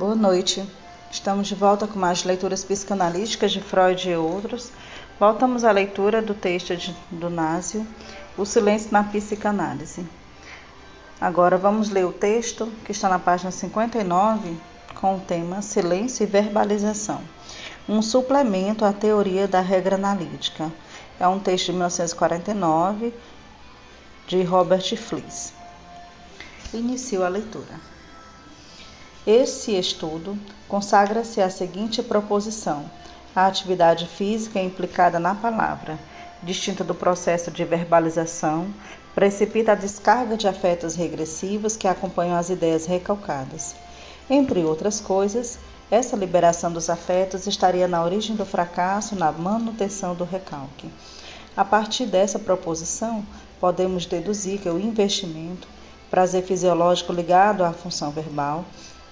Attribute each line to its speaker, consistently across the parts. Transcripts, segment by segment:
Speaker 1: Boa noite. Estamos de volta com mais leituras psicanalísticas de Freud e outros. Voltamos à leitura do texto de, do Násio, O Silêncio na Psicanálise. Agora vamos ler o texto que está na página 59 com o tema Silêncio e Verbalização. Um suplemento à teoria da regra analítica. É um texto de 1949 de Robert Fliss. Inicio a leitura. Esse estudo consagra-se à seguinte proposição: a atividade física é implicada na palavra, distinta do processo de verbalização, precipita a descarga de afetos regressivos que acompanham as ideias recalcadas. Entre outras coisas, essa liberação dos afetos estaria na origem do fracasso na manutenção do recalque. A partir dessa proposição, podemos deduzir que o investimento, prazer fisiológico ligado à função verbal,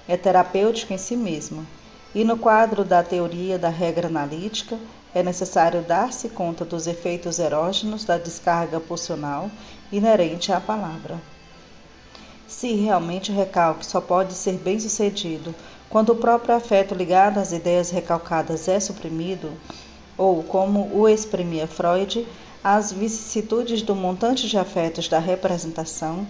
Speaker 1: é terapêutico em si mesmo. E no quadro da teoria da regra analítica, é necessário dar-se conta dos efeitos erógenos da descarga pulsional inerente à palavra. Se realmente o recalque só pode ser bem sucedido quando o próprio afeto ligado às ideias recalcadas é suprimido, ou, como o exprimia Freud, as vicissitudes do montante de afetos da representação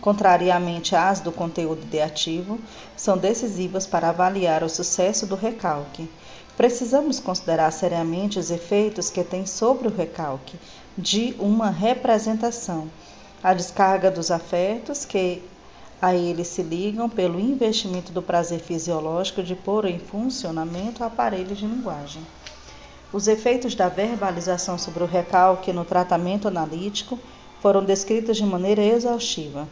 Speaker 1: contrariamente às do conteúdo ideativo, são decisivas para avaliar o sucesso do recalque. Precisamos considerar seriamente os efeitos que tem sobre o recalque de uma representação, a descarga dos afetos que a ele se ligam pelo investimento do prazer fisiológico de pôr em funcionamento aparelhos de linguagem. Os efeitos da verbalização sobre o recalque no tratamento analítico foram descritos de maneira exaustiva.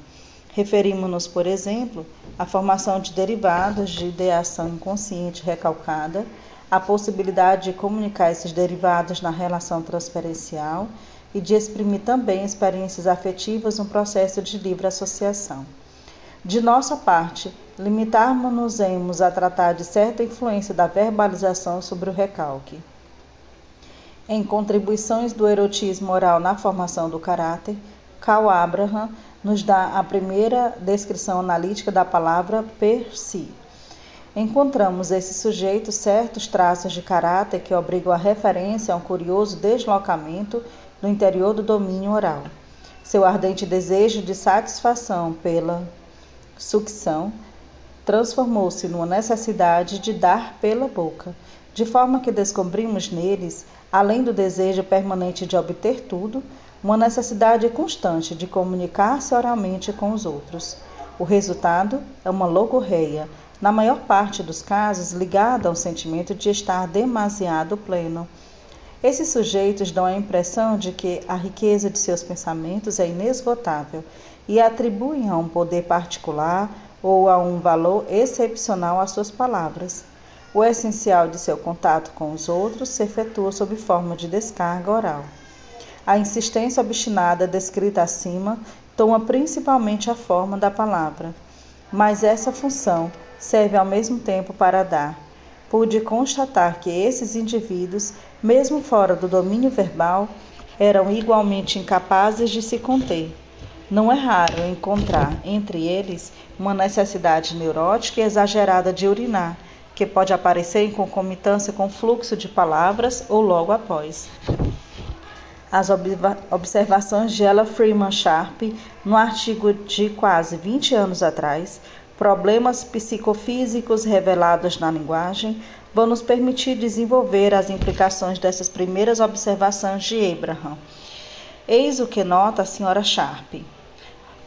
Speaker 1: Referimos-nos, por exemplo, à formação de derivados de ideação inconsciente recalcada, à possibilidade de comunicar esses derivados na relação transferencial e de exprimir também experiências afetivas no processo de livre associação. De nossa parte, limitarmos-nos a tratar de certa influência da verbalização sobre o recalque. Em Contribuições do Erotismo Oral na Formação do Caráter, Carl Abraham nos dá a primeira descrição analítica da palavra per si. Encontramos esse sujeito certos traços de caráter que obrigam a referência a um curioso deslocamento no interior do domínio oral. Seu ardente desejo de satisfação pela sucção transformou-se numa necessidade de dar pela boca, de forma que descobrimos neles, além do desejo permanente de obter tudo, uma necessidade constante de comunicar-se oralmente com os outros. O resultado é uma logorreia, na maior parte dos casos ligada ao sentimento de estar demasiado pleno. Esses sujeitos dão a impressão de que a riqueza de seus pensamentos é inesgotável e atribuem a um poder particular ou a um valor excepcional às suas palavras. O essencial de seu contato com os outros se efetua sob forma de descarga oral. A insistência obstinada descrita acima toma principalmente a forma da palavra, mas essa função serve ao mesmo tempo para dar. Pude constatar que esses indivíduos, mesmo fora do domínio verbal, eram igualmente incapazes de se conter. Não é raro encontrar entre eles uma necessidade neurótica e exagerada de urinar, que pode aparecer em concomitância com o fluxo de palavras ou logo após as observações de Ella Freeman Sharp no artigo de quase 20 anos atrás, Problemas psicofísicos revelados na linguagem, vão nos permitir desenvolver as implicações dessas primeiras observações de Abraham. Eis o que nota a senhora Sharp.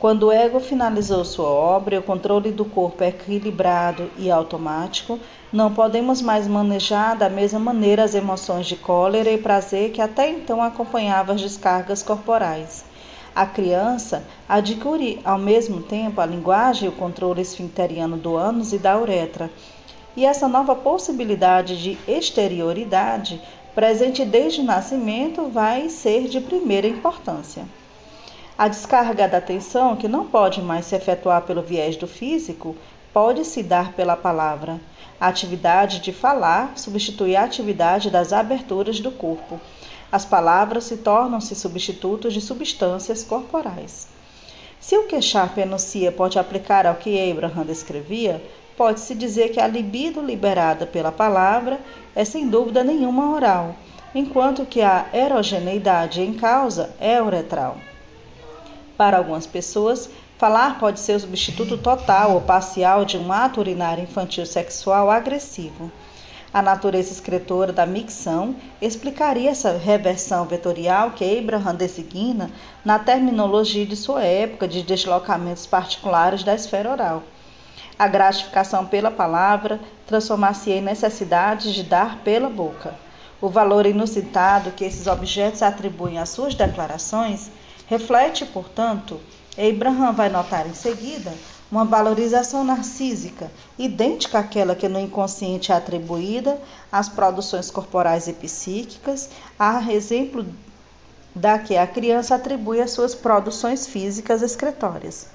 Speaker 1: Quando o ego finalizou sua obra o controle do corpo é equilibrado e automático, não podemos mais manejar da mesma maneira as emoções de cólera e prazer que até então acompanhavam as descargas corporais. A criança adquire ao mesmo tempo a linguagem e o controle esfincteriano do ânus e da uretra. E essa nova possibilidade de exterioridade, presente desde o nascimento, vai ser de primeira importância. A descarga da atenção, que não pode mais se efetuar pelo viés do físico, pode se dar pela palavra. A atividade de falar substitui a atividade das aberturas do corpo. As palavras se tornam-se substitutos de substâncias corporais. Se o que Sharp enuncia pode aplicar ao que Abraham descrevia, pode-se dizer que a libido liberada pela palavra é sem dúvida nenhuma oral, enquanto que a erogeneidade em causa é uretral. Para algumas pessoas, falar pode ser o substituto total ou parcial de um ato urinário infantil sexual agressivo. A natureza escritora da micção explicaria essa reversão vetorial que Abraham designa na terminologia de sua época de deslocamentos particulares da esfera oral. A gratificação pela palavra transformar-se em necessidade de dar pela boca. O valor inusitado que esses objetos atribuem às suas declarações reflete, portanto, Abraham vai notar em seguida uma valorização narcísica, idêntica àquela que no inconsciente é atribuída às produções corporais e psíquicas, a exemplo da que a criança atribui às suas produções físicas excretórias.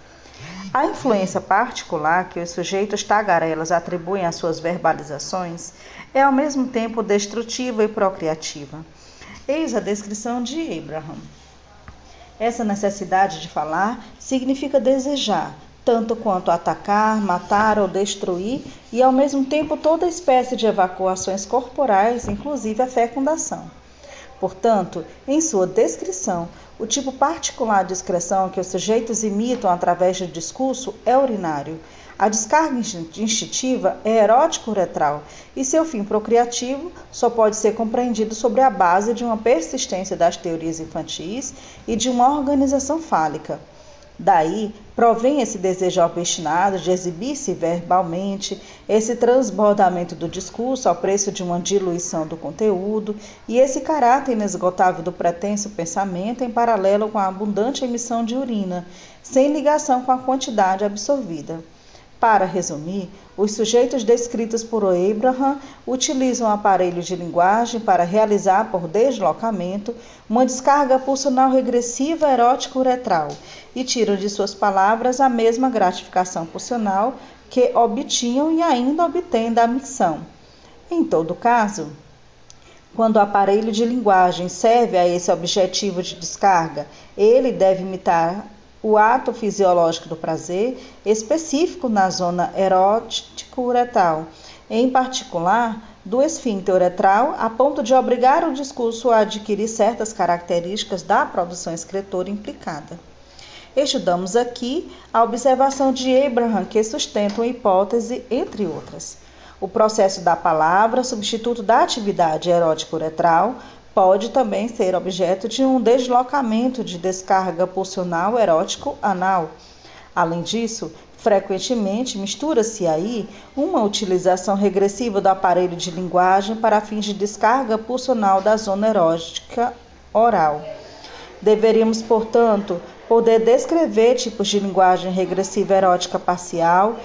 Speaker 1: A influência particular que os sujeitos tagarelas atribuem às suas verbalizações é ao mesmo tempo destrutiva e procriativa. Eis a descrição de Abraham. Essa necessidade de falar significa desejar, tanto quanto atacar, matar ou destruir, e ao mesmo tempo toda espécie de evacuações corporais, inclusive a fecundação. Portanto, em sua descrição, o tipo particular de excreção que os sujeitos imitam através do discurso é urinário. A descarga instintiva é erótico-uretral e seu fim procriativo só pode ser compreendido sobre a base de uma persistência das teorias infantis e de uma organização fálica. Daí provém esse desejo obstinado de exibir-se verbalmente, esse transbordamento do discurso ao preço de uma diluição do conteúdo e esse caráter inesgotável do pretenso pensamento em paralelo com a abundante emissão de urina, sem ligação com a quantidade absorvida. Para resumir, os sujeitos descritos por Abraham utilizam aparelhos de linguagem para realizar, por deslocamento, uma descarga pulsional regressiva erótico-uretral e tiram de suas palavras a mesma gratificação pulsional que obtinham e ainda obtêm da missão. Em todo caso, quando o aparelho de linguagem serve a esse objetivo de descarga, ele deve imitar o ato fisiológico do prazer específico na zona erótico-uretral, em particular do esfíncter uretral, a ponto de obrigar o discurso a adquirir certas características da produção excretora implicada. Estudamos aqui a observação de Abraham que sustenta uma hipótese, entre outras. O processo da palavra, substituto da atividade erótico-uretral, pode também ser objeto de um deslocamento de descarga pulsional erótico anal. Além disso, frequentemente mistura-se aí uma utilização regressiva do aparelho de linguagem para fins de descarga pulsional da zona erótica oral. Deveríamos, portanto, poder descrever tipos de linguagem regressiva erótica parcial,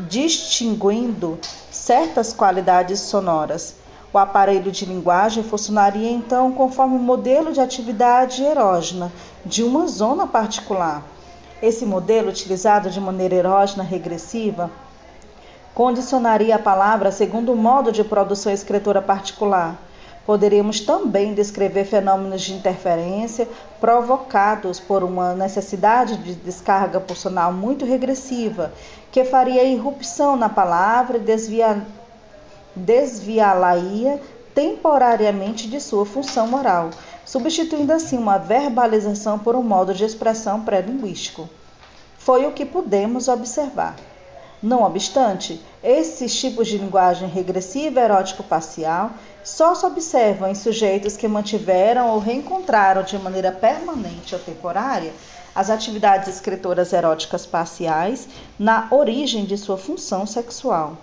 Speaker 1: distinguindo certas qualidades sonoras. O aparelho de linguagem funcionaria então conforme o modelo de atividade erógena de uma zona particular. Esse modelo, utilizado de maneira erógena regressiva, condicionaria a palavra segundo o modo de produção escritora particular. Poderíamos também descrever fenômenos de interferência provocados por uma necessidade de descarga pulsional muito regressiva, que faria irrupção na palavra e desvia, desviá-la-ia temporariamente de sua função moral, substituindo assim uma verbalização por um modo de expressão pré-linguístico. Foi o que pudemos observar. Não obstante, esses tipos de linguagem regressiva erótico-parcial só se observam em sujeitos que mantiveram ou reencontraram de maneira permanente ou temporária as atividades escritoras eróticas parciais na origem de sua função sexual.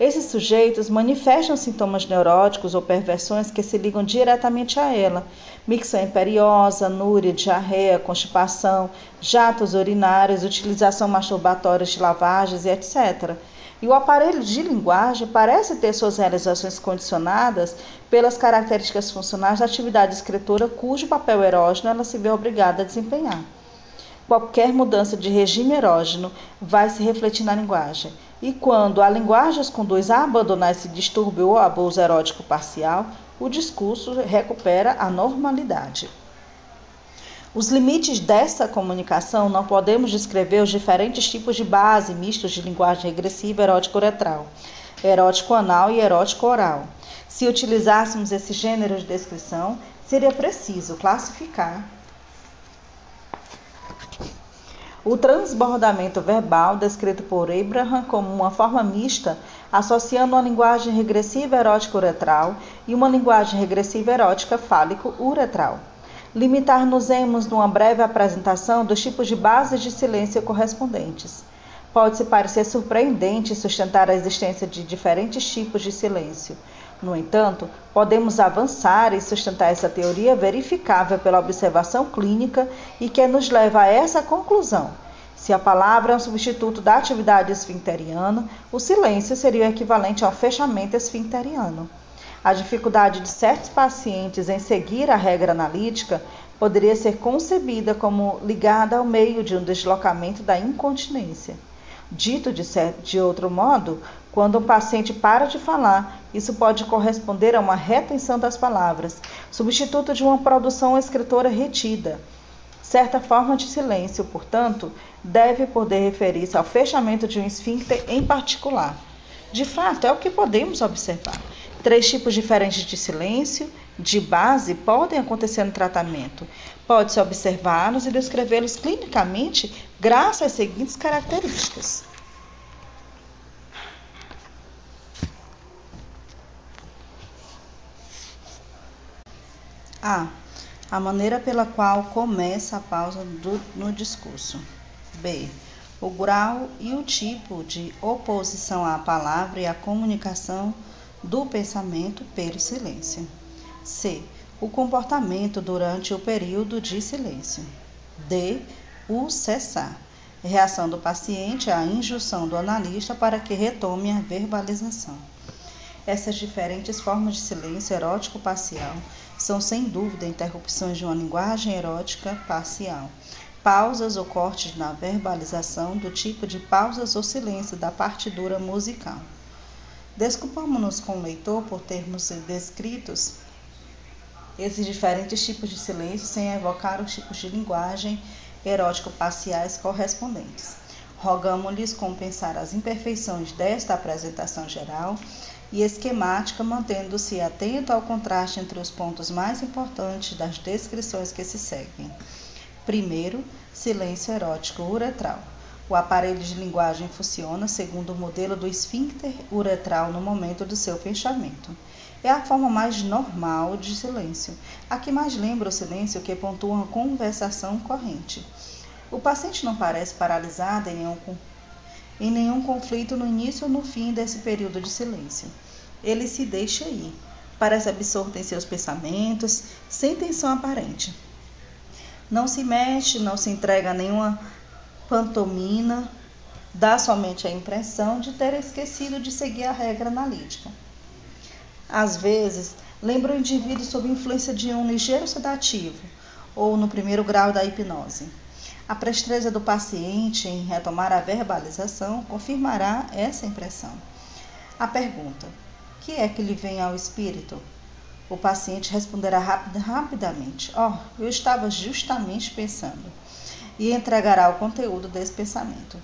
Speaker 1: Esses sujeitos manifestam sintomas neuróticos ou perversões que se ligam diretamente a ela: micção imperiosa, núria, diarreia, constipação, jatos urinários, utilização masturbatória de lavagens etc. E o aparelho de linguagem parece ter suas realizações condicionadas pelas características funcionais da atividade escritora cujo papel erógeno ela se vê obrigada a desempenhar. Qualquer mudança de regime erógeno vai se refletir na linguagem. E quando a linguagem os conduz a abandonar esse distúrbio ou abuso erótico parcial, o discurso recupera a normalidade. Os limites dessa comunicação não podemos descrever os diferentes tipos de base mistos de linguagem regressiva erótico-uretral, erótico-anal e erótico-oral. Se utilizássemos esse gênero de descrição, seria preciso classificar o transbordamento verbal, descrito por Abraham como uma forma mista, associando uma linguagem regressiva erótico-uretral e uma linguagem regressiva erótica fálico-uretral. Limitar-nos-emos numa breve apresentação dos tipos de bases de silêncio correspondentes. Pode-se parecer surpreendente sustentar a existência de diferentes tipos de silêncio. No entanto, podemos avançar e sustentar essa teoria verificável pela observação clínica e que nos leva a essa conclusão. Se a palavra é um substituto da atividade esfincteriana, o silêncio seria o equivalente ao fechamento esfincteriano. A dificuldade de certos pacientes em seguir a regra analítica poderia ser concebida como ligada ao meio de um deslocamento da incontinência. Dito de, certo, de outro modo, quando um paciente para de falar, isso pode corresponder a uma retenção das palavras, substituto de uma produção escritora retida. Certa forma de silêncio, portanto, deve poder referir-se ao fechamento de um esfíncter em particular. De fato, é o que podemos observar. Três tipos diferentes de silêncio de base podem acontecer no tratamento. Pode-se observá-los e descrevê-los clinicamente graças às seguintes características. A. A maneira pela qual começa a pausa do, no discurso. B. O grau e o tipo de oposição à palavra e à comunicação do pensamento pelo silêncio. C. O comportamento durante o período de silêncio. D. O cessar. Reação do paciente à injunção do analista para que retome a verbalização. Essas diferentes formas de silêncio erótico parcial são sem dúvida interrupções de uma linguagem erótica parcial. Pausas ou cortes na verbalização do tipo de pausas ou silêncio da partidura musical. Desculpamos-nos com o leitor por termos descritos esses diferentes tipos de silêncio sem evocar os tipos de linguagem erótico-parciais correspondentes. Rogamos-lhes compensar as imperfeições desta apresentação geral e esquemática, mantendo-se atento ao contraste entre os pontos mais importantes das descrições que se seguem. Primeiro, silêncio erótico uretral. O aparelho de linguagem funciona segundo o modelo do esfíncter uretral no momento do seu fechamento. É a forma mais normal de silêncio, a que mais lembra o silêncio que pontua uma conversação corrente. O paciente não parece paralisado em nenhum, em nenhum conflito no início ou no fim desse período de silêncio. Ele se deixa ir, parece absorto em seus pensamentos, sem tensão aparente. Não se mexe, não se entrega a nenhuma pantomina dá somente a impressão de ter esquecido de seguir a regra analítica. Às vezes, lembra o indivíduo sob influência de um ligeiro sedativo ou no primeiro grau da hipnose. A presteza do paciente em retomar a verbalização confirmará essa impressão. A pergunta: que é que lhe vem ao espírito? O paciente responderá rapid, rapidamente: Oh, eu estava justamente pensando e entregará o conteúdo desse pensamento.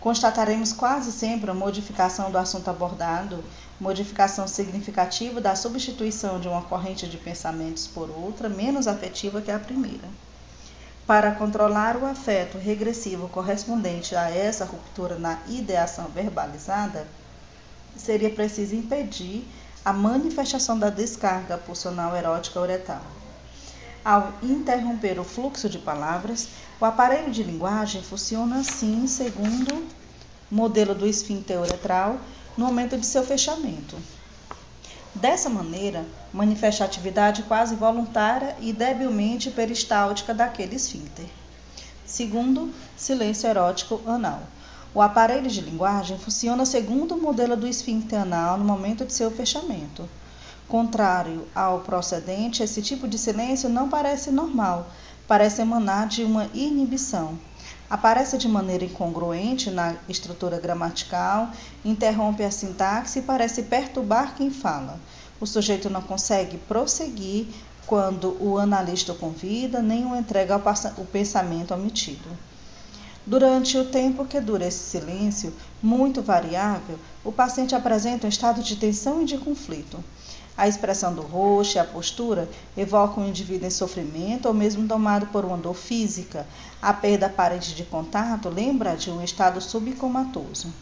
Speaker 1: Constataremos quase sempre a modificação do assunto abordado, modificação significativa da substituição de uma corrente de pensamentos por outra menos afetiva que a primeira. Para controlar o afeto regressivo correspondente a essa ruptura na ideação verbalizada, seria preciso impedir a manifestação da descarga pulsional erótica uretal. Ao interromper o fluxo de palavras, o aparelho de linguagem funciona assim segundo o modelo do esfíncter uretral no momento de seu fechamento. Dessa maneira, manifesta a atividade quase voluntária e debilmente peristáltica daquele esfíncter. Segundo, silêncio erótico anal. O aparelho de linguagem funciona segundo o modelo do esfíncter anal no momento de seu fechamento. Contrário ao procedente, esse tipo de silêncio não parece normal, parece emanar de uma inibição. Aparece de maneira incongruente na estrutura gramatical, interrompe a sintaxe e parece perturbar quem fala. O sujeito não consegue prosseguir quando o analista o convida, nem o entrega ao pensamento omitido. Durante o tempo que dura esse silêncio, muito variável, o paciente apresenta um estado de tensão e de conflito. A expressão do rosto e a postura evocam um indivíduo em sofrimento ou mesmo tomado por uma dor física. A perda aparente de contato lembra de um estado subcomatoso.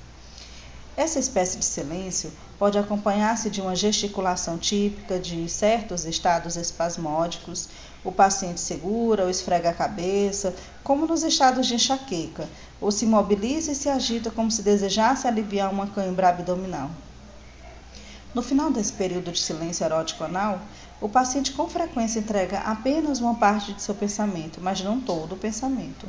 Speaker 1: Essa espécie de silêncio pode acompanhar-se de uma gesticulação típica de certos estados espasmódicos. O paciente segura ou esfrega a cabeça, como nos estados de enxaqueca, ou se mobiliza e se agita como se desejasse aliviar uma cãibra abdominal. No final desse período de silêncio erótico anal, o paciente com frequência entrega apenas uma parte de seu pensamento, mas não todo o pensamento.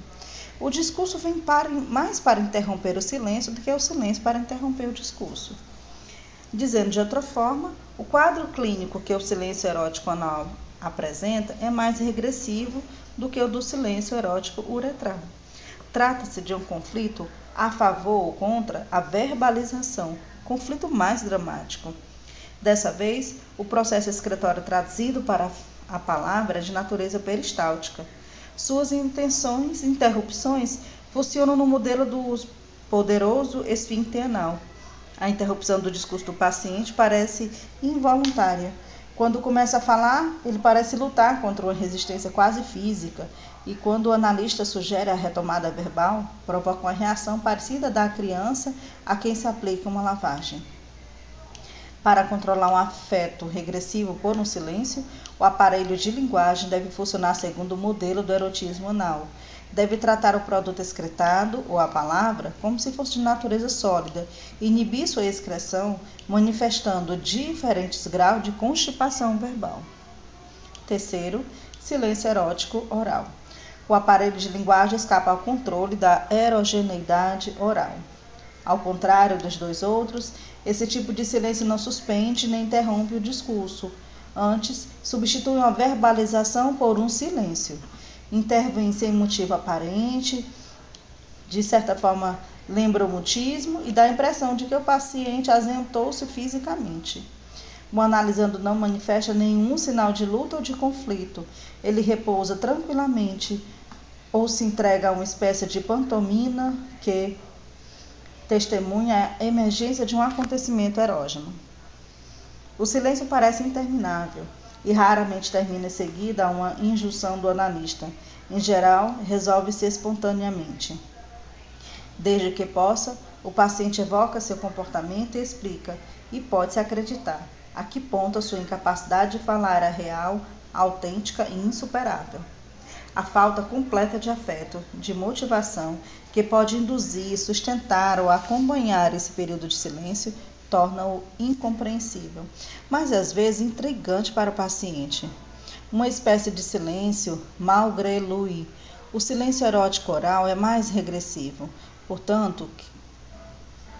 Speaker 1: O discurso vem para, mais para interromper o silêncio do que o silêncio para interromper o discurso. Dizendo de outra forma, o quadro clínico que o silêncio erótico anal apresenta é mais regressivo do que o do silêncio erótico uretral. Trata-se de um conflito a favor ou contra a verbalização, conflito mais dramático. Dessa vez, o processo excretório traduzido para a palavra é de natureza peristáltica. Suas intenções, interrupções, funcionam no modelo do poderoso esfíncter anal. A interrupção do discurso do paciente parece involuntária. Quando começa a falar, ele parece lutar contra uma resistência quase física, e quando o analista sugere a retomada verbal, provoca uma reação parecida da criança a quem se aplica uma lavagem. Para controlar um afeto regressivo por um silêncio, o aparelho de linguagem deve funcionar segundo o modelo do erotismo anal. Deve tratar o produto excretado, ou a palavra, como se fosse de natureza sólida, inibir sua excreção, manifestando diferentes graus de constipação verbal. Terceiro, silêncio erótico oral. O aparelho de linguagem escapa ao controle da erogeneidade oral. Ao contrário dos dois outros, esse tipo de silêncio não suspende nem interrompe o discurso. Antes, substitui uma verbalização por um silêncio. Intervém sem motivo aparente, de certa forma lembra o mutismo e dá a impressão de que o paciente azentou-se fisicamente. O analisando não manifesta nenhum sinal de luta ou de conflito. Ele repousa tranquilamente ou se entrega a uma espécie de pantomina que testemunha a emergência de um acontecimento erógeno. O silêncio parece interminável e raramente termina em seguida a uma injunção do analista. Em geral, resolve-se espontaneamente. Desde que possa, o paciente evoca seu comportamento e explica, e pode-se acreditar, a que ponto a sua incapacidade de falar é real, autêntica e insuperável a falta completa de afeto, de motivação, que pode induzir, sustentar ou acompanhar esse período de silêncio, torna-o incompreensível, mas às vezes intrigante para o paciente. Uma espécie de silêncio malgré lui. O silêncio erótico oral é mais regressivo, portanto,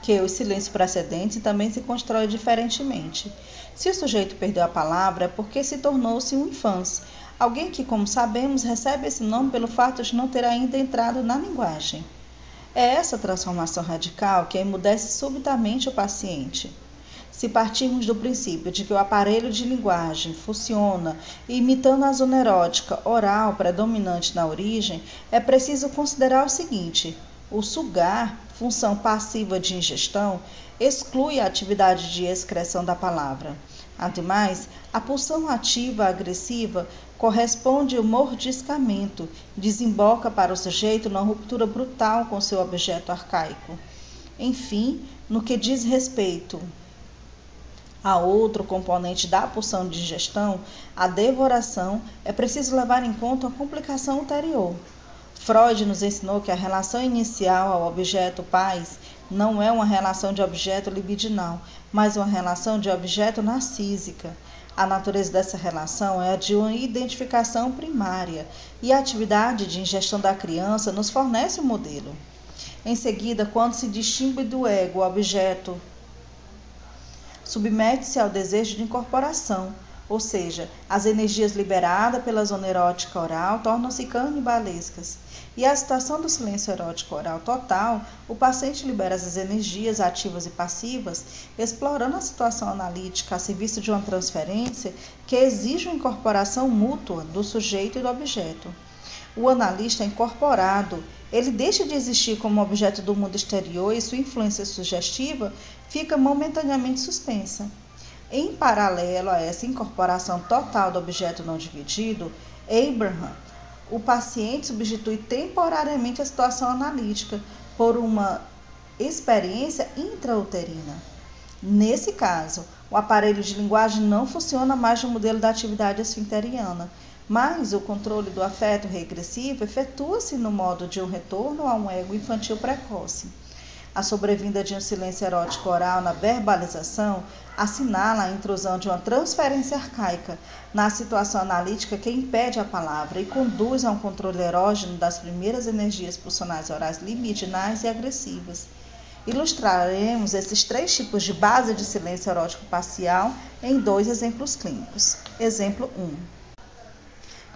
Speaker 1: que os silêncios precedentes também se constrói diferentemente. Se o sujeito perdeu a palavra, é porque se tornou-se um infância Alguém que, como sabemos, recebe esse nome pelo fato de não ter ainda entrado na linguagem. É essa transformação radical que emudece subitamente o paciente. Se partirmos do princípio de que o aparelho de linguagem funciona imitando a zona erótica oral predominante na origem, é preciso considerar o seguinte: o sugar, função passiva de ingestão, exclui a atividade de excreção da palavra. Ademais, a pulsão ativa agressiva corresponde ao mordiscamento, desemboca para o sujeito numa ruptura brutal com seu objeto arcaico. Enfim, no que diz respeito a outro componente da pulsão de digestão, a devoração, é preciso levar em conta uma complicação ulterior. Freud nos ensinou que a relação inicial ao objeto pais não é uma relação de objeto libidinal, mas uma relação de objeto narcísica. A natureza dessa relação é a de uma identificação primária e a atividade de ingestão da criança nos fornece o um modelo. Em seguida, quando se distingue do ego o objeto, submete-se ao desejo de incorporação, ou seja, as energias liberadas pela zona erótica oral tornam-se canibalescas. E a situação do silêncio erótico oral total, o paciente libera as energias ativas e passivas, explorando a situação analítica a serviço de uma transferência que exige uma incorporação mútua do sujeito e do objeto. O analista é incorporado, ele deixa de existir como objeto do mundo exterior e sua influência sugestiva fica momentaneamente suspensa. Em paralelo a essa incorporação total do objeto não dividido, Abraham, o paciente substitui temporariamente a situação analítica por uma experiência intrauterina. Nesse caso, o aparelho de linguagem não funciona mais no modelo da atividade esfinteriana, mas o controle do afeto regressivo efetua-se no modo de um retorno a um ego infantil precoce. A sobrevinda de um silêncio erótico oral na verbalização assinala a intrusão de uma transferência arcaica na situação analítica que impede a palavra e conduz a um controle erógeno das primeiras energias pulsionais orais libidinais e agressivas. Ilustraremos esses três tipos de base de silêncio erótico parcial em dois exemplos clínicos. Exemplo 1.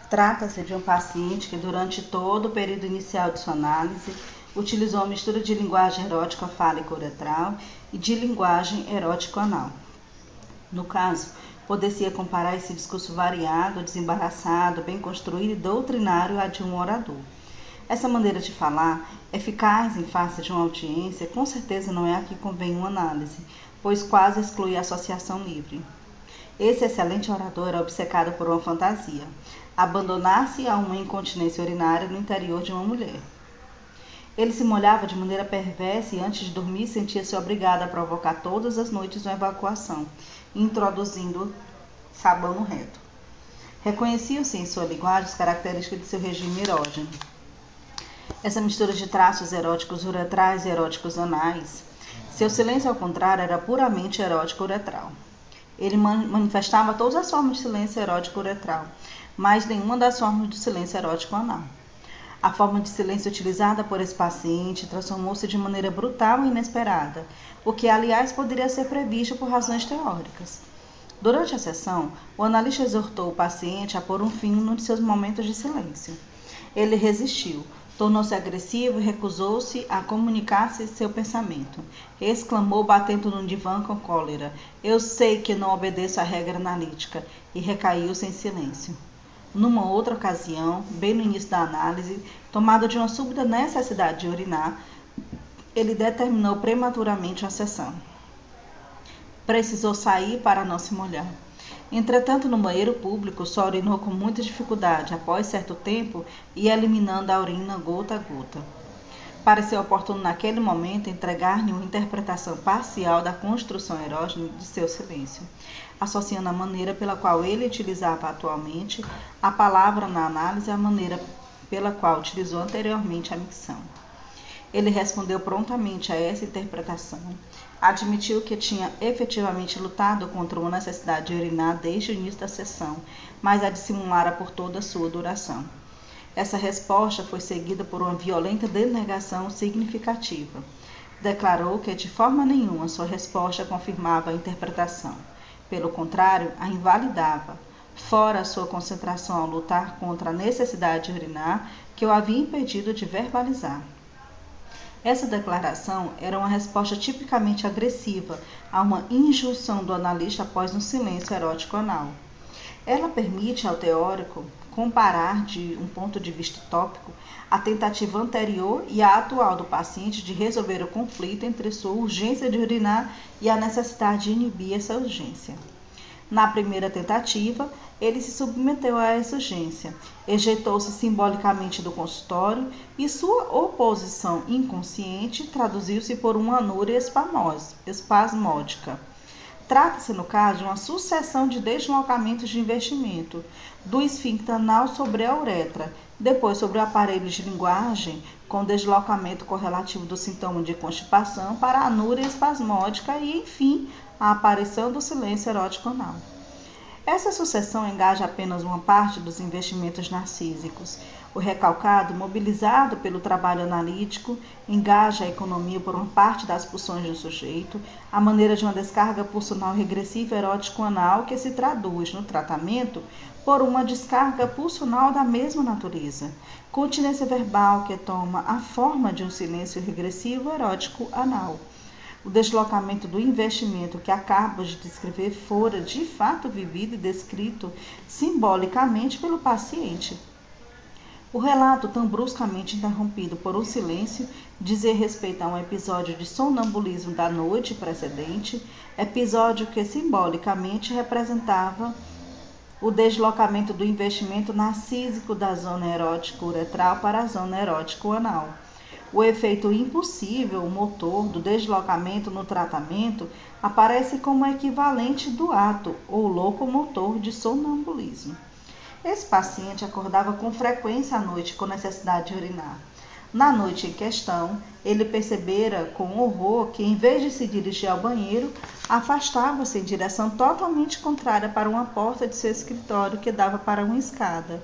Speaker 1: Trata-se de um paciente que, durante todo o período inicial de sua análise, utilizou uma mistura de linguagem erótica fálica uretral e de linguagem erótico anal. No caso, poder-se comparar esse discurso variado, desembaraçado, bem construído e doutrinário a de um orador. Essa maneira de falar, eficaz em face de uma audiência, com certeza não é a que convém uma análise, pois quase exclui a associação livre. Esse excelente orador era obcecado por uma fantasia: abandonar-se a uma incontinência urinária no interior de uma mulher. Ele se molhava de maneira perversa e antes de dormir sentia-se obrigado a provocar todas as noites uma evacuação, introduzindo sabão no reto. Reconheciam-se em sua linguagem as características de seu regime erógeno. Essa mistura de traços eróticos uretrais e eróticos anais. Seu silêncio, ao contrário, era puramente erótico uretral. Ele manifestava todas as formas de silêncio erótico uretral, mas nenhuma das formas de silêncio erótico anal. A forma de silêncio utilizada por esse paciente transformou-se de maneira brutal e inesperada, o que, aliás, poderia ser previsto por razões teóricas. Durante a sessão, o analista exortou o paciente a pôr um fim num de seus momentos de silêncio. Ele resistiu, tornou-se agressivo e recusou-se a comunicar-se seu pensamento. Exclamou, batendo no divã com cólera: Eu sei que não obedeço à regra analítica, e recaiu-se em silêncio. Numa outra ocasião, bem no início da análise, tomado de uma súbita necessidade de urinar, ele determinou prematuramente a sessão. Precisou sair para não se molhar. Entretanto, no banheiro público, só urinou com muita dificuldade, após certo tempo, e eliminando a urina gota a gota. Pareceu oportuno naquele momento entregar-lhe uma interpretação parcial da construção erógena de seu silêncio associando a maneira pela qual ele utilizava atualmente a palavra na análise à maneira pela qual utilizou anteriormente a micção. Ele respondeu prontamente a essa interpretação, admitiu que tinha efetivamente lutado contra uma necessidade de urinar desde o início da sessão, mas a dissimulara por toda a sua duração. Essa resposta foi seguida por uma violenta denegação significativa. Declarou que de forma nenhuma sua resposta confirmava a interpretação pelo contrário, a invalidava, fora a sua concentração ao lutar contra a necessidade de urinar que o havia impedido de verbalizar. Essa declaração era uma resposta tipicamente agressiva a uma injunção do analista após um silêncio erótico anal. Ela permite ao teórico comparar de um ponto de vista tópico a tentativa anterior e a atual do paciente de resolver o conflito entre sua urgência de urinar e a necessidade de inibir essa urgência. Na primeira tentativa, ele se submeteu a essa urgência, ejeitou-se simbolicamente do consultório e sua oposição inconsciente traduziu-se por uma anúria espasmódica. Trata-se, no caso, de uma sucessão de deslocamentos de investimento do esfíncter anal sobre a uretra, depois sobre o aparelho de linguagem, com deslocamento correlativo do sintoma de constipação para a anúria espasmódica e, enfim, a aparição do silêncio erótico anal. Essa sucessão engaja apenas uma parte dos investimentos narcísicos. O recalcado, mobilizado pelo trabalho analítico, engaja a economia por uma parte das pulsões do sujeito, a maneira de uma descarga pulsional regressiva erótico-anal que se traduz no tratamento por uma descarga pulsional da mesma natureza. Continência verbal que toma a forma de um silêncio regressivo erótico-anal o deslocamento do investimento que acabo de descrever fora de fato vivido e descrito simbolicamente pelo paciente. O relato, tão bruscamente interrompido por um silêncio, dizia respeito a um episódio de sonambulismo da noite precedente, episódio que simbolicamente representava o deslocamento do investimento narcísico da zona erótica uretral para a zona erótica anal. O efeito impossível, o motor do deslocamento no tratamento, aparece como equivalente do ato ou locomotor de sonambulismo. Esse paciente acordava com frequência à noite com necessidade de urinar. Na noite em questão, ele percebera com horror que, em vez de se dirigir ao banheiro, afastava-se em direção totalmente contrária para uma porta de seu escritório que dava para uma escada.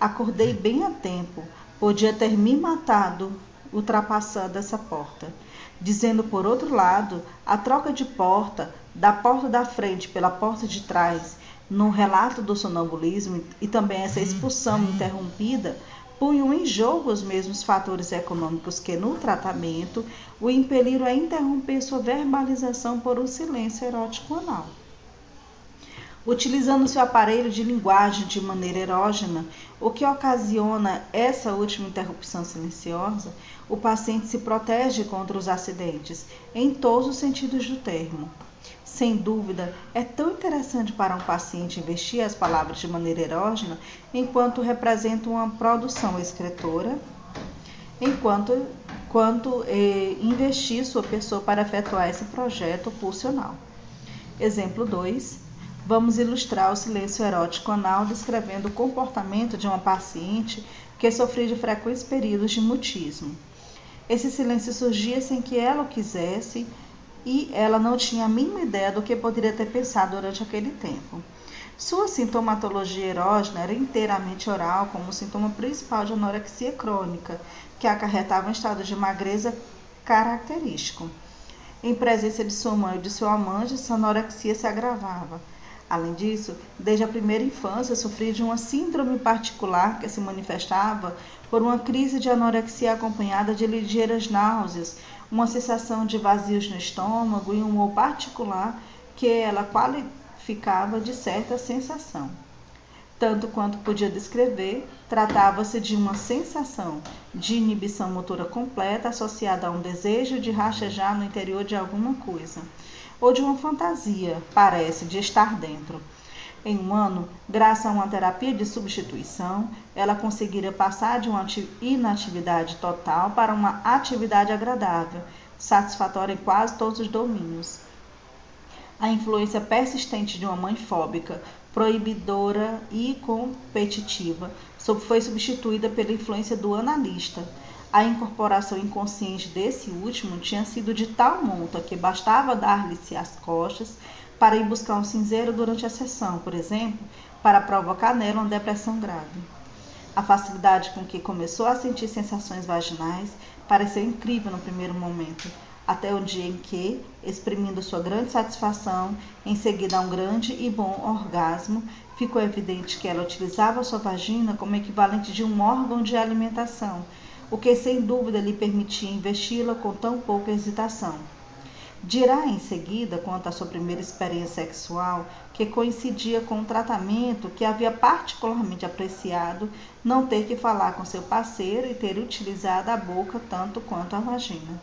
Speaker 1: Acordei bem a tempo. Podia ter me matado ultrapassando essa porta. Dizendo por outro lado, a troca de porta, da porta da frente pela porta de trás, no relato do sonambulismo e também essa expulsão interrompida, punham em jogo os mesmos fatores econômicos que no tratamento o impeliram a interromper sua verbalização por um silêncio erótico anal. Utilizando seu aparelho de linguagem de maneira erógena, o que ocasiona essa última interrupção silenciosa, o paciente se protege contra os acidentes, em todos os sentidos do termo. Sem dúvida, é tão interessante para um paciente investir as palavras de maneira erógena, enquanto representam uma produção escritora, enquanto quanto eh, investir sua pessoa para efetuar esse projeto pulsional. Exemplo 2 Vamos ilustrar o silêncio erótico anal descrevendo o comportamento de uma paciente que sofria de frequentes períodos de mutismo. Esse silêncio surgia sem que ela o quisesse e ela não tinha a mínima ideia do que poderia ter pensado durante aquele tempo. Sua sintomatologia erógena era inteiramente oral, como sintoma principal de anorexia crônica, que acarretava um estado de magreza característico. Em presença de sua mãe e de seu amante, essa anorexia se agravava. Além disso, desde a primeira infância sofria de uma síndrome particular que se manifestava por uma crise de anorexia acompanhada de ligeiras náuseas, uma sensação de vazios no estômago e um humor particular que ela qualificava de certa sensação. Tanto quanto podia descrever, tratava-se de uma sensação de inibição motora completa associada a um desejo de rastejar no interior de alguma coisa ou de uma fantasia, parece, de estar dentro. Em um ano, graças a uma terapia de substituição, ela conseguira passar de uma inatividade total para uma atividade agradável, satisfatória em quase todos os domínios. A influência persistente de uma mãe fóbica, proibidora e competitiva foi substituída pela influência do analista a incorporação inconsciente desse último tinha sido de tal monta que bastava dar-lhe-se as costas para ir buscar um cinzeiro durante a sessão, por exemplo, para provocar nela uma depressão grave. A facilidade com que começou a sentir sensações vaginais pareceu incrível no primeiro momento, até o dia em que, exprimindo sua grande satisfação, em seguida a um grande e bom orgasmo, ficou evidente que ela utilizava sua vagina como equivalente de um órgão de alimentação o que sem dúvida lhe permitia investi-la com tão pouca hesitação. Dirá em seguida, quanto à sua primeira experiência sexual, que coincidia com um tratamento que havia particularmente apreciado não ter que falar com seu parceiro e ter utilizado a boca tanto quanto a vagina.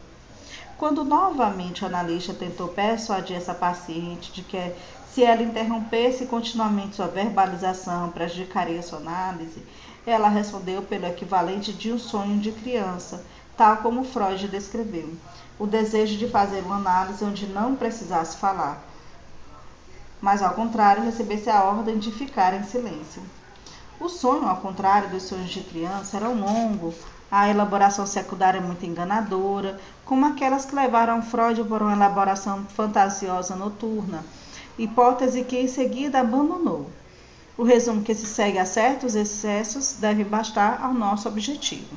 Speaker 1: Quando novamente o analista tentou persuadir essa paciente de que se ela interrompesse continuamente sua verbalização prejudicaria sua análise, ela respondeu pelo equivalente de um sonho de criança, tal como Freud descreveu: o desejo de fazer uma análise onde não precisasse falar, mas ao contrário, recebesse a ordem de ficar em silêncio. O sonho, ao contrário dos sonhos de criança, era longo, a elaboração secundária muito enganadora, como aquelas que levaram Freud por uma elaboração fantasiosa noturna hipótese que em seguida abandonou. O resumo que se segue a certos excessos deve bastar ao nosso objetivo.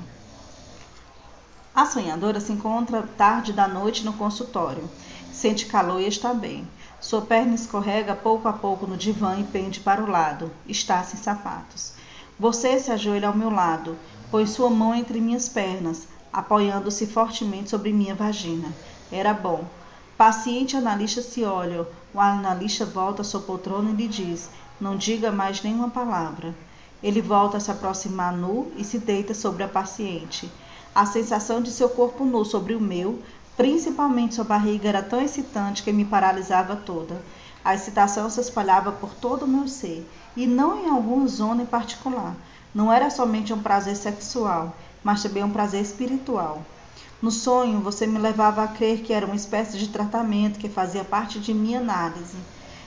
Speaker 1: A sonhadora se encontra tarde da noite no consultório. Sente calor e está bem. Sua perna escorrega pouco a pouco no divã e pende para o lado. Está sem sapatos. Você se ajoelha ao meu lado, põe sua mão entre minhas pernas, apoiando-se fortemente sobre minha vagina. Era bom. Paciente e analista se olham. O analista volta à sua poltrona e lhe diz: Não diga mais nenhuma palavra. Ele volta a se aproximar nu e se deita sobre a paciente. A sensação de seu corpo nu sobre o meu, principalmente sua barriga, era tão excitante que me paralisava toda. A excitação se espalhava por todo o meu ser, e não em alguma zona em particular. Não era somente um prazer sexual, mas também um prazer espiritual. No sonho, você me levava a crer que era uma espécie de tratamento que fazia parte de minha análise.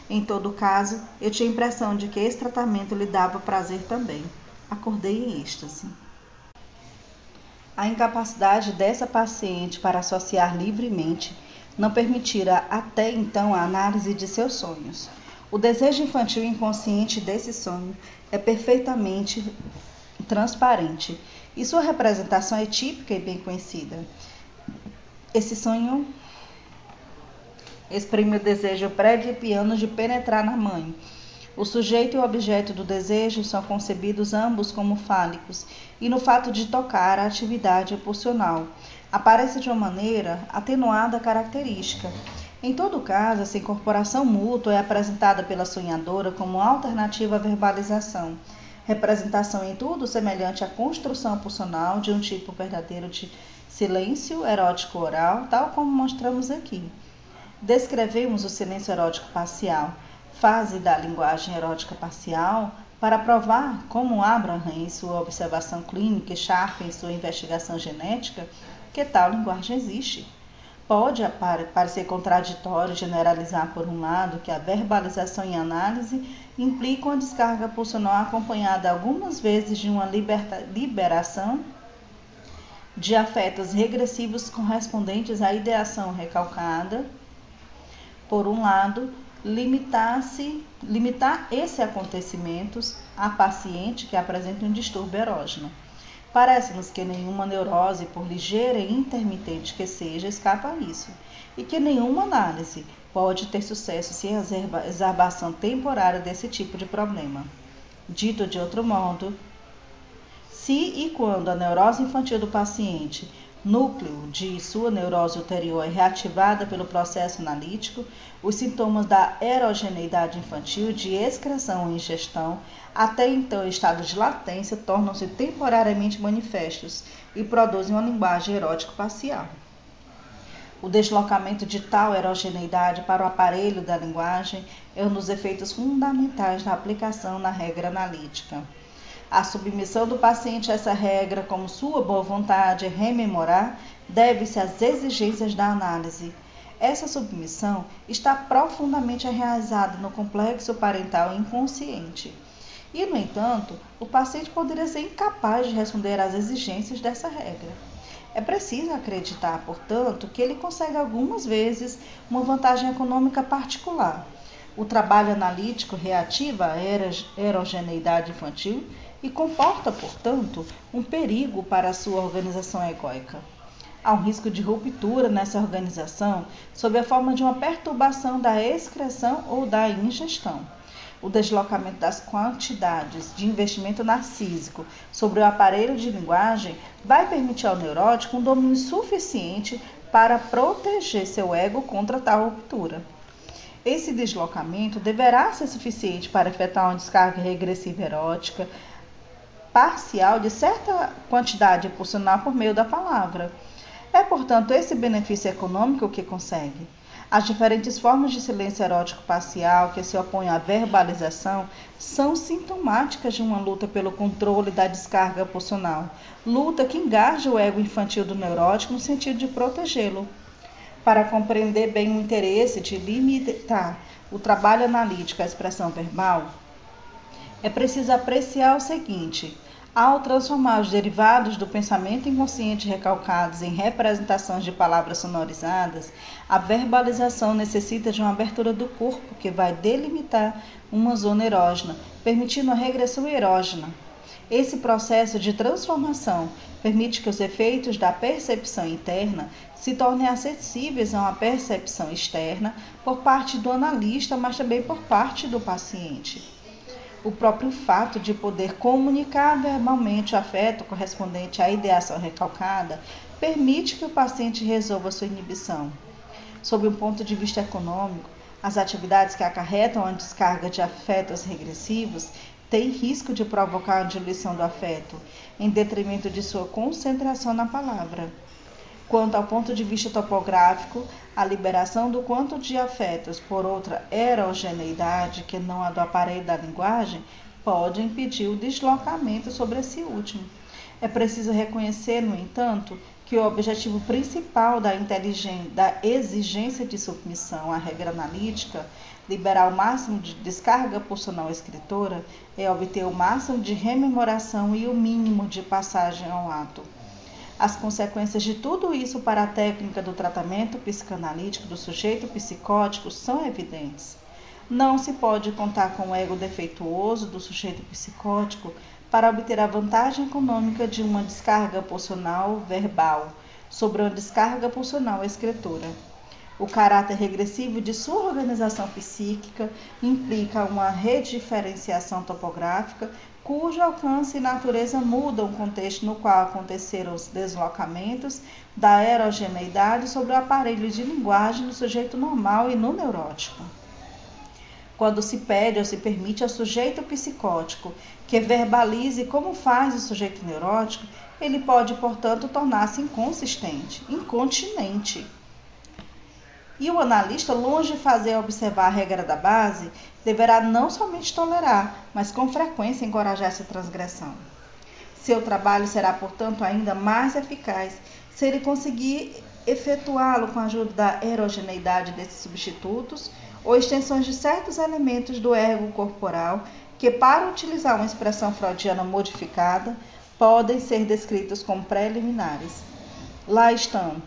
Speaker 1: Em todo caso, eu tinha a impressão de que esse tratamento lhe dava prazer também. Acordei em êxtase. A incapacidade dessa paciente para associar livremente não permitira até então a análise de seus sonhos. O desejo infantil inconsciente desse sonho é perfeitamente transparente e sua representação é típica e bem conhecida. Esse sonho exprime o desejo pré-edipiano de penetrar na mãe. O sujeito e o objeto do desejo são concebidos ambos como fálicos, e no fato de tocar a atividade pulsional aparece de uma maneira atenuada característica. Em todo caso, essa incorporação mútua é apresentada pela sonhadora como alternativa à verbalização representação em tudo semelhante à construção pulsional de um tipo verdadeiro de silêncio erótico oral, tal como mostramos aqui. Descrevemos o silêncio erótico parcial, fase da linguagem erótica parcial, para provar como Abraham, em sua observação clínica, e Sharp, em sua investigação genética, que tal linguagem existe. Pode parecer contraditório generalizar, por um lado, que a verbalização e análise implicam a descarga pulsional acompanhada algumas vezes de uma liberta, liberação de afetos regressivos correspondentes à ideação recalcada. Por um lado, limitar-se, limitar esses acontecimentos a paciente que apresenta um distúrbio erógeno. Parece-nos que nenhuma neurose, por ligeira e intermitente que seja, escapa a isso, e que nenhuma análise pode ter sucesso sem a exacerbação temporária desse tipo de problema. Dito de outro modo, se e quando a neurose infantil do paciente núcleo de sua neurose ulterior é reativada pelo processo analítico, os sintomas da erogeneidade infantil de excreção e ingestão, até então estado de latência, tornam-se temporariamente manifestos e produzem uma linguagem erótico parcial. O deslocamento de tal erogeneidade para o aparelho da linguagem é um dos efeitos fundamentais da aplicação na regra analítica. A submissão do paciente a essa regra, como sua boa vontade é rememorar, deve-se às exigências da análise. Essa submissão está profundamente enraizada no complexo parental inconsciente. E, no entanto, o paciente poderia ser incapaz de responder às exigências dessa regra. É preciso acreditar, portanto, que ele consegue algumas vezes uma vantagem econômica particular. O trabalho analítico reativa à erogeneidade infantil e comporta, portanto, um perigo para a sua organização egóica. Há um risco de ruptura nessa organização sob a forma de uma perturbação da excreção ou da ingestão. O deslocamento das quantidades de investimento narcísico sobre o aparelho de linguagem vai permitir ao neurótico um domínio suficiente para proteger seu ego contra tal ruptura. Esse deslocamento deverá ser suficiente para efetuar uma descarga regressiva erótica, parcial de certa quantidade pulsional por meio da palavra. É, portanto, esse benefício econômico que consegue. As diferentes formas de silêncio erótico parcial que se opõem à verbalização são sintomáticas de uma luta pelo controle da descarga pulsional, luta que engaja o ego infantil do neurótico no sentido de protegê-lo. Para compreender bem o interesse de limitar o trabalho analítico à expressão verbal, é preciso apreciar o seguinte: Ao transformar os derivados do pensamento inconsciente recalcados em representações de palavras sonorizadas, a verbalização necessita de uma abertura do corpo que vai delimitar uma zona erógena, permitindo a regressão erógena. Esse processo de transformação permite que os efeitos da percepção interna se tornem acessíveis a uma percepção externa por parte do analista, mas também por parte do paciente o próprio fato de poder comunicar verbalmente o afeto correspondente à ideação recalcada permite que o paciente resolva sua inibição. Sob um ponto de vista econômico, as atividades que acarretam a descarga de afetos regressivos têm risco de provocar a diluição do afeto, em detrimento de sua concentração na palavra. Quanto ao ponto de vista topográfico, a liberação do quanto de afetos por outra heterogeneidade que não a do aparelho da linguagem pode impedir o deslocamento sobre esse último. É preciso reconhecer, no entanto, que o objetivo principal da, da exigência de submissão à regra analítica, liberar o máximo de descarga pulsional escritora, é obter o máximo de rememoração e o mínimo de passagem ao ato. As consequências de tudo isso para a técnica do tratamento psicanalítico do sujeito psicótico são evidentes. Não se pode contar com o ego defeituoso do sujeito psicótico para obter a vantagem econômica de uma descarga pulsional verbal sobre uma descarga pulsional escritora. O caráter regressivo de sua organização psíquica implica uma rediferenciação topográfica cujo alcance e natureza mudam o contexto no qual aconteceram os deslocamentos da heterogeneidade sobre o aparelho de linguagem do sujeito normal e no neurótico. Quando se pede ou se permite ao sujeito psicótico que verbalize como faz o sujeito neurótico, ele pode, portanto, tornar-se inconsistente, incontinente e o analista, longe de fazer observar a regra da base, deverá não somente tolerar, mas com frequência encorajar essa transgressão. Seu trabalho será, portanto, ainda mais eficaz se ele conseguir efetuá-lo com a ajuda da heterogeneidade desses substitutos ou extensões de certos elementos do ego corporal que, para utilizar uma expressão freudiana modificada, podem ser descritos como preliminares. Lá estão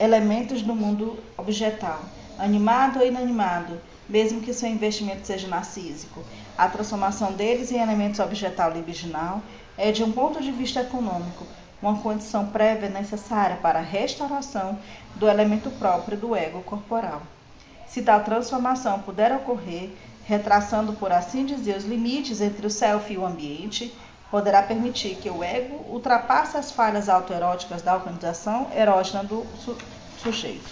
Speaker 1: elementos do mundo objetal, animado ou inanimado, mesmo que seu investimento seja narcísico. A transformação deles em elementos objetal libidinal é, de um ponto de vista econômico, uma condição prévia necessária para a restauração do elemento próprio do ego corporal. Se tal transformação puder ocorrer, retraçando, por assim dizer, os limites entre o self e o ambiente, poderá permitir que o ego ultrapasse as falhas autoeróticas da organização erógena do su sujeito.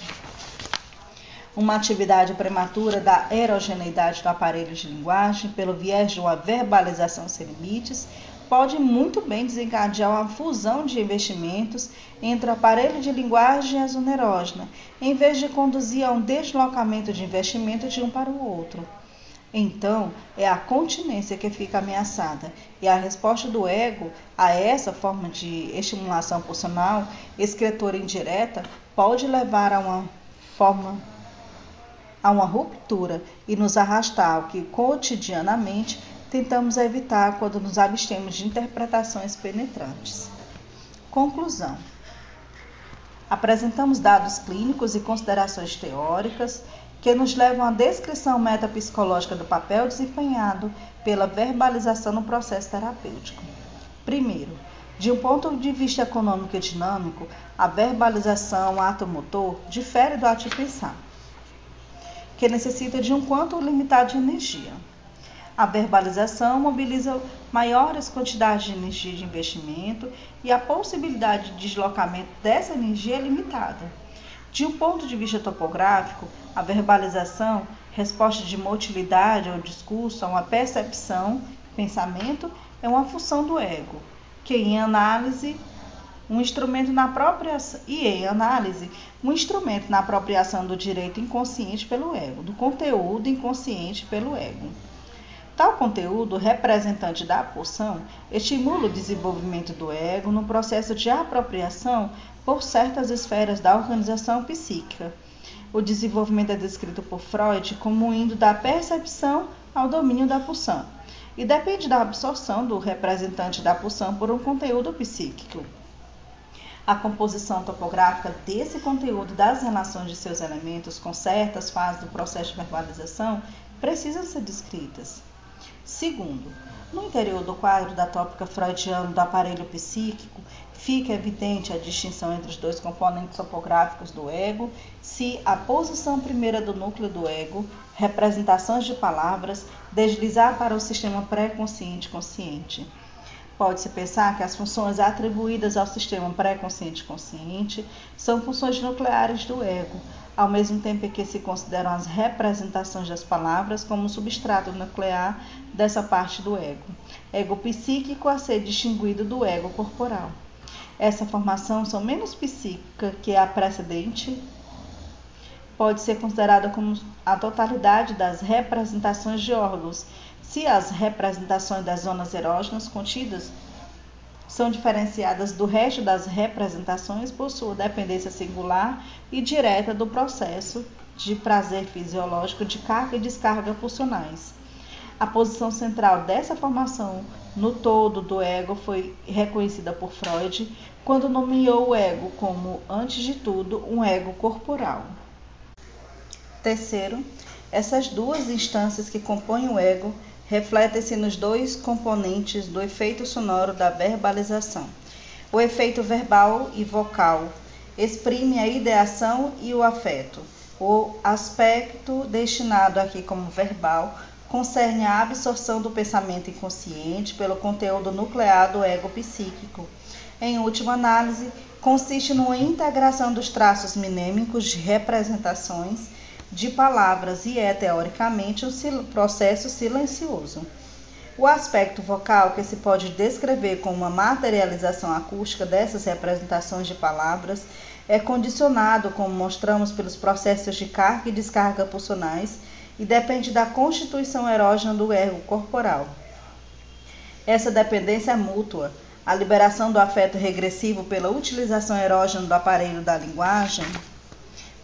Speaker 1: Uma atividade prematura da erogeneidade do aparelho de linguagem, pelo viés de uma verbalização sem limites, pode muito bem desencadear uma fusão de investimentos entre o aparelho de linguagem e a zona erógena, em vez de conduzir a um deslocamento de investimento de um para o outro. Então, é a continência que fica ameaçada, e a resposta do ego a essa forma de estimulação pulsional, excretora indireta, pode levar a uma forma a uma ruptura e nos arrastar ao que cotidianamente tentamos evitar quando nos abstemos de interpretações penetrantes. Conclusão: Apresentamos dados clínicos e considerações teóricas que nos levam à descrição metapsicológica do papel desempenhado pela verbalização no processo terapêutico. Primeiro, de um ponto de vista econômico e dinâmico, a verbalização ato motor difere do ato de pensar, que necessita de um quanto limitado de energia. A verbalização mobiliza maiores quantidades de energia de investimento e a possibilidade de deslocamento dessa energia é limitada. De um ponto de vista topográfico, a verbalização, resposta de motilidade ou discurso a uma percepção, pensamento, é uma função do ego, que em análise um instrumento na própria e em análise um instrumento na apropriação do direito inconsciente pelo ego, do conteúdo inconsciente pelo ego. Tal conteúdo, representante da pulsão, estimula o desenvolvimento do ego no processo de apropriação por certas esferas da organização psíquica. O desenvolvimento é descrito por Freud como indo da percepção ao domínio da pulsão. e depende da absorção do representante da pulsão por um conteúdo psíquico. A composição topográfica desse conteúdo das relações de seus elementos com certas fases do processo de verbalização precisam ser descritas. Segundo, no interior do quadro da tópica freudiana do aparelho psíquico, fica evidente a distinção entre os dois componentes topográficos do ego, se a posição primeira do núcleo do ego, representações de palavras, deslizar para o sistema pré-consciente consciente. Pode-se pensar que as funções atribuídas ao sistema pré-consciente consciente são funções nucleares do ego, ao mesmo tempo que se consideram as representações das palavras como substrato nuclear dessa parte do ego, ego psíquico a ser distinguido do ego corporal. Essa formação são menos psíquica que a precedente, pode ser considerada como a totalidade das representações de órgãos, se as representações das zonas erógenas contidas são diferenciadas do resto das representações por sua dependência singular e direta do processo de prazer fisiológico de carga e descarga pulsionais. A posição central dessa formação no todo do ego foi reconhecida por Freud quando nomeou o ego como, antes de tudo, um ego corporal. Terceiro, essas duas instâncias que compõem o ego refletem-se nos dois componentes do efeito sonoro da verbalização. O efeito verbal e vocal exprime a ideação e o afeto. O aspecto destinado aqui como verbal concerne a absorção do pensamento inconsciente pelo conteúdo nuclear do ego psíquico. Em última análise, consiste numa integração dos traços minêmicos de representações de palavras e é, teoricamente, um processo silencioso. O aspecto vocal, que se pode descrever como uma materialização acústica dessas representações de palavras, é condicionado, como mostramos, pelos processos de carga e descarga pulsionais e depende da constituição erógena do erro corporal. Essa dependência é mútua. A liberação do afeto regressivo pela utilização erógena do aparelho da linguagem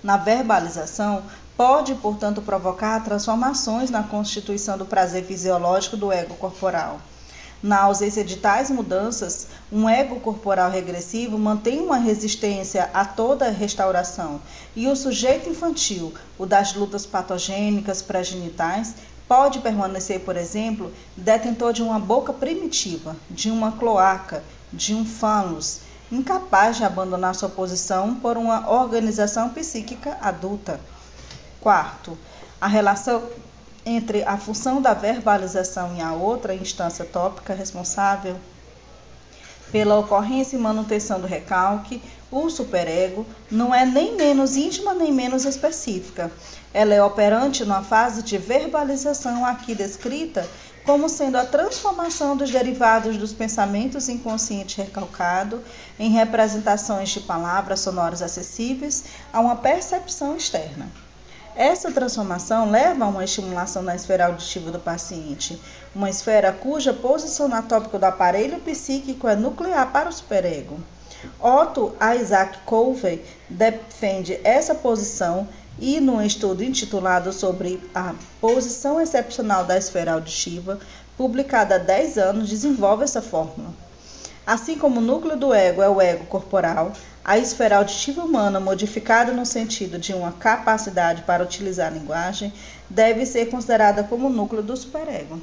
Speaker 1: na verbalização pode, portanto, provocar transformações na constituição do prazer fisiológico do ego corporal. Na ausência de tais mudanças, um ego corporal regressivo mantém uma resistência a toda restauração, e o sujeito infantil, o das lutas patogênicas pré-genitais, pode permanecer, por exemplo, detentor de uma boca primitiva, de uma cloaca, de um fânus, incapaz de abandonar sua posição por uma organização psíquica adulta. Quarto, a relação entre a função da verbalização e a outra instância tópica responsável pela ocorrência e manutenção do recalque, o superego, não é nem menos íntima nem menos específica. Ela é operante numa fase de verbalização aqui descrita como sendo a transformação dos derivados dos pensamentos inconsciente recalcado em representações de palavras sonoras acessíveis a uma percepção externa. Essa transformação leva a uma estimulação na esfera auditiva do paciente, uma esfera cuja posição anatópica do aparelho psíquico é nuclear para o superego. Otto Isaac Colvey defende essa posição e, num estudo intitulado sobre a posição excepcional da esfera auditiva, publicado há 10 anos, desenvolve essa fórmula. Assim como o núcleo do ego é o ego corporal, a esfera auditiva humana, modificada no sentido de uma capacidade para utilizar a linguagem, deve ser considerada como o núcleo do superego.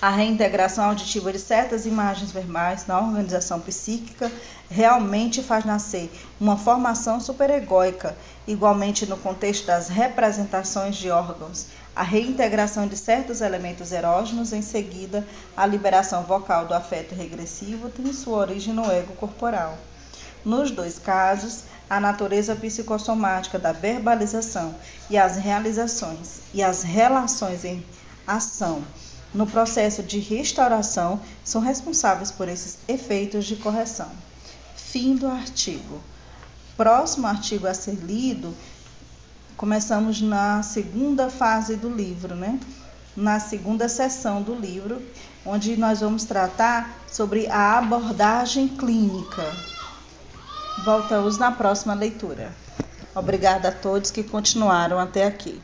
Speaker 1: A reintegração auditiva de certas imagens verbais na organização psíquica realmente faz nascer uma formação superegóica, igualmente no contexto das representações de órgãos, a reintegração de certos elementos erógenos, em seguida, a liberação vocal do afeto regressivo tem sua origem no ego corporal. Nos dois casos, a natureza psicossomática da verbalização e as realizações e as relações em ação no processo de restauração são responsáveis por esses efeitos de correção. Fim do artigo. Próximo artigo a ser lido, começamos na segunda fase do livro, né? Na segunda sessão do livro, onde nós vamos tratar sobre a abordagem clínica Voltamos na próxima leitura. Obrigada a todos que continuaram até aqui.